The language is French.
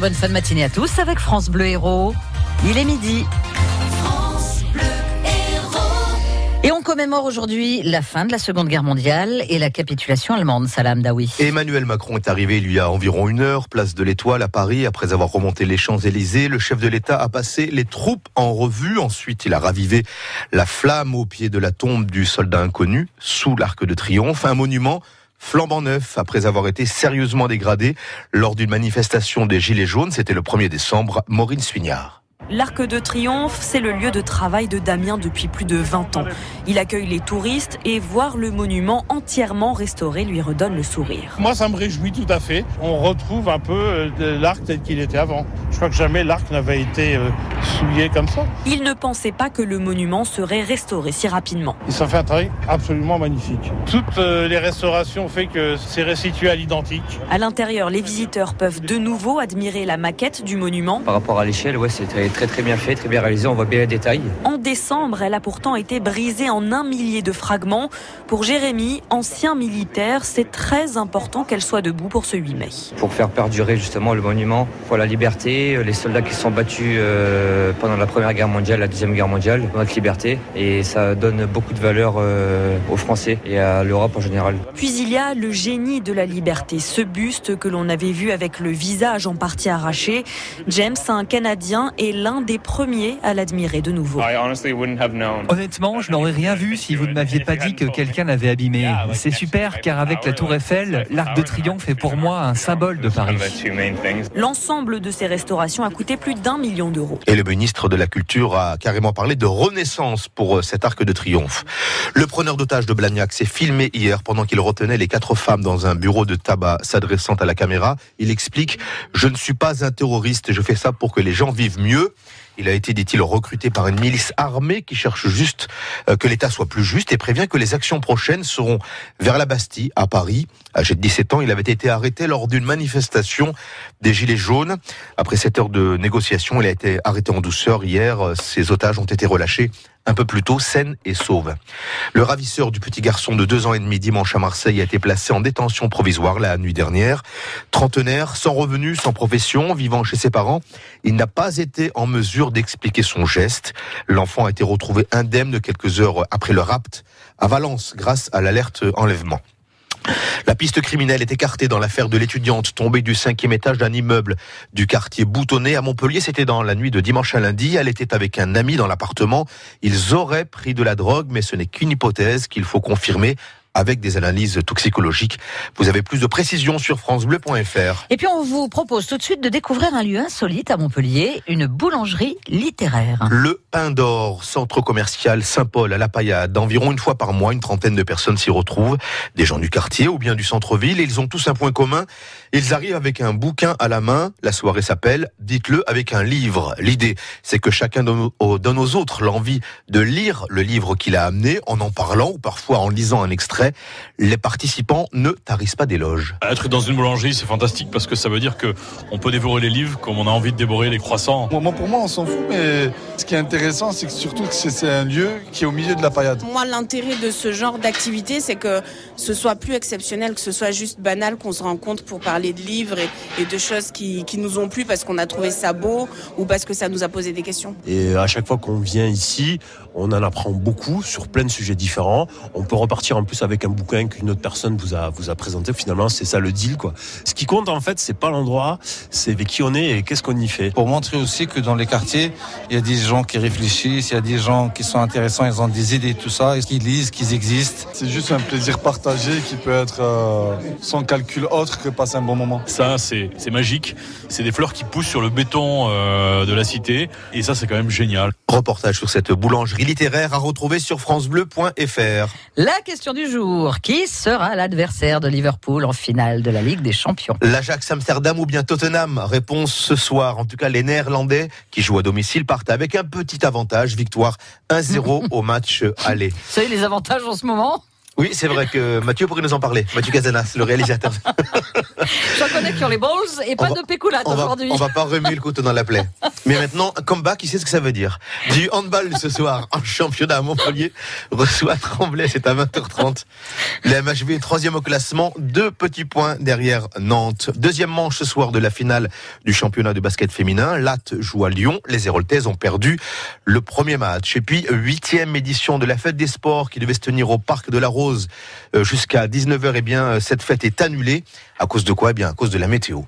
Bonne fin de matinée à tous avec France Bleu Héros. Il est midi. Et on commémore aujourd'hui la fin de la Seconde Guerre mondiale et la capitulation allemande, Salam Daoui. Emmanuel Macron est arrivé il y a environ une heure, place de l'Étoile à Paris. Après avoir remonté les Champs-Élysées, le chef de l'État a passé les troupes en revue. Ensuite, il a ravivé la flamme au pied de la tombe du soldat inconnu, sous l'Arc de Triomphe, un monument flambant neuf après avoir été sérieusement dégradé lors d'une manifestation des Gilets jaunes. C'était le 1er décembre. Maureen Suignard. L'Arc de Triomphe, c'est le lieu de travail de Damien depuis plus de 20 ans. Il accueille les touristes et voir le monument entièrement restauré lui redonne le sourire. Moi, ça me réjouit tout à fait. On retrouve un peu euh, l'arc tel qu'il était avant. Je crois que jamais l'arc n'avait été euh, souillé comme ça. Il ne pensait pas que le monument serait restauré si rapidement. Ils ont fait un travail absolument magnifique. Toutes euh, les restaurations fait que c'est restitué à l'identique. À l'intérieur, les visiteurs peuvent de nouveau admirer la maquette du monument. Par rapport à l'échelle, ouais, c'est très très bien fait, très bien réalisé, on voit bien les détails. En décembre, elle a pourtant été brisée en un millier de fragments. Pour Jérémy, ancien militaire, c'est très important qu'elle soit debout pour ce 8 mai. Pour faire perdurer justement le monument pour la liberté, les soldats qui sont battus euh, pendant la Première Guerre mondiale, la Deuxième Guerre mondiale, notre liberté, et ça donne beaucoup de valeur euh, aux Français et à l'Europe en général. Puis il y a le génie de la liberté, ce buste que l'on avait vu avec le visage en partie arraché. James, un Canadien, est l'un des premiers à l'admirer de nouveau. Honnêtement, je n'aurais rien vu si vous ne m'aviez pas dit que quelqu'un l'avait abîmé. C'est super car avec la tour Eiffel, l'Arc de Triomphe est pour moi un symbole de Paris. L'ensemble de ces restaurations a coûté plus d'un million d'euros. Et le ministre de la Culture a carrément parlé de renaissance pour euh, cet Arc de Triomphe. Le preneur d'otages de Blagnac s'est filmé hier pendant qu'il retenait les quatre femmes dans un bureau de tabac s'adressant à la caméra. Il explique « Je ne suis pas un terroriste, je fais ça pour que les gens vivent mieux ». Il a été, dit-il, recruté par une milice armée qui cherche juste euh, que l'État soit plus juste et prévient que les actions prochaines seront vers la Bastille, à Paris. Âgé de 17 ans, il avait été arrêté lors d'une manifestation des Gilets jaunes. Après 7 heures de négociation, il a été arrêté en douceur hier. Ses otages ont été relâchés un peu plus tôt, saine et sauve. Le ravisseur du petit garçon de deux ans et demi dimanche à Marseille a été placé en détention provisoire la nuit dernière. Trentenaire, sans revenu, sans profession, vivant chez ses parents, il n'a pas été en mesure d'expliquer son geste. L'enfant a été retrouvé indemne quelques heures après le rapt à Valence grâce à l'alerte enlèvement. La piste criminelle est écartée dans l'affaire de l'étudiante tombée du cinquième étage d'un immeuble du quartier Boutonné à Montpellier. C'était dans la nuit de dimanche à lundi. Elle était avec un ami dans l'appartement. Ils auraient pris de la drogue, mais ce n'est qu'une hypothèse qu'il faut confirmer avec des analyses toxicologiques. Vous avez plus de précisions sur francebleu.fr. Et puis on vous propose tout de suite de découvrir un lieu insolite à Montpellier, une boulangerie littéraire. Le Pain d'Or, centre commercial Saint-Paul à la Paillade. Environ une fois par mois, une trentaine de personnes s'y retrouvent, des gens du quartier ou bien du centre-ville. Ils ont tous un point commun. Ils arrivent avec un bouquin à la main. La soirée s'appelle Dites-le avec un livre. L'idée, c'est que chacun donne aux autres l'envie de lire le livre qu'il a amené en en parlant ou parfois en lisant un extrait les participants ne tarissent pas d'éloges. Être dans une boulangerie, c'est fantastique parce que ça veut dire que on peut dévorer les livres comme on a envie de dévorer les croissants. Moi, pour moi, on s'en fout, mais ce qui est intéressant, c'est que surtout que c'est un lieu qui est au milieu de la paillade. Moi, l'intérêt de ce genre d'activité, c'est que ce soit plus exceptionnel, que ce soit juste banal, qu'on se rencontre pour parler de livres et, de choses qui, qui, nous ont plu parce qu'on a trouvé ça beau ou parce que ça nous a posé des questions. Et à chaque fois qu'on vient ici, on en apprend beaucoup sur plein de sujets différents. On peut repartir en plus avec un bouquin qu'une autre personne vous a, vous a présenté. Finalement, c'est ça le deal, quoi. Ce qui compte, en fait, c'est pas l'endroit, c'est avec qui on est et qu'est-ce qu'on y fait. Pour montrer aussi que dans les quartiers, il y a des gens qui réfléchissent, il y a des gens qui sont intéressants, ils ont des idées, tout ça, qu'ils lisent, qu'ils existent. C'est juste un plaisir partagé qui peut être euh, sans calcul autre que passer un bon moment. Ça, c'est magique. C'est des fleurs qui poussent sur le béton euh, de la cité. Et ça, c'est quand même génial. Reportage sur cette boulangerie littéraire à retrouver sur francebleu.fr. La question du jour, qui sera l'adversaire de Liverpool en finale de la Ligue des Champions L'Ajax Amsterdam ou bien Tottenham Réponse ce soir. En tout cas, les Néerlandais qui jouent à domicile partent avec un petit avantage, victoire 1-0 au match aller. Vous savez les avantages en ce moment? Oui, c'est vrai que Mathieu pourrait nous en parler. Mathieu Cazanas, le réalisateur. J'en connais sur les balls et pas On de va, aujourd'hui. on va pas remuer le couteau dans la plaie. Mais maintenant, comeback, qui sait ce que ça veut dire? Du handball ce soir, en championnat à Montpellier, reçoit Tremblay, c'est à 20h30. La MHV est troisième au classement, deux petits points derrière Nantes. Deuxième manche ce soir de la finale du championnat de basket féminin. Latte joue à Lyon, les Héroltaises ont perdu le premier match. Et puis, huitième édition de la fête des sports qui devait se tenir au Parc de la Rose euh, jusqu'à 19h. Eh bien, cette fête est annulée. À cause de quoi? Eh bien, à cause de la météo.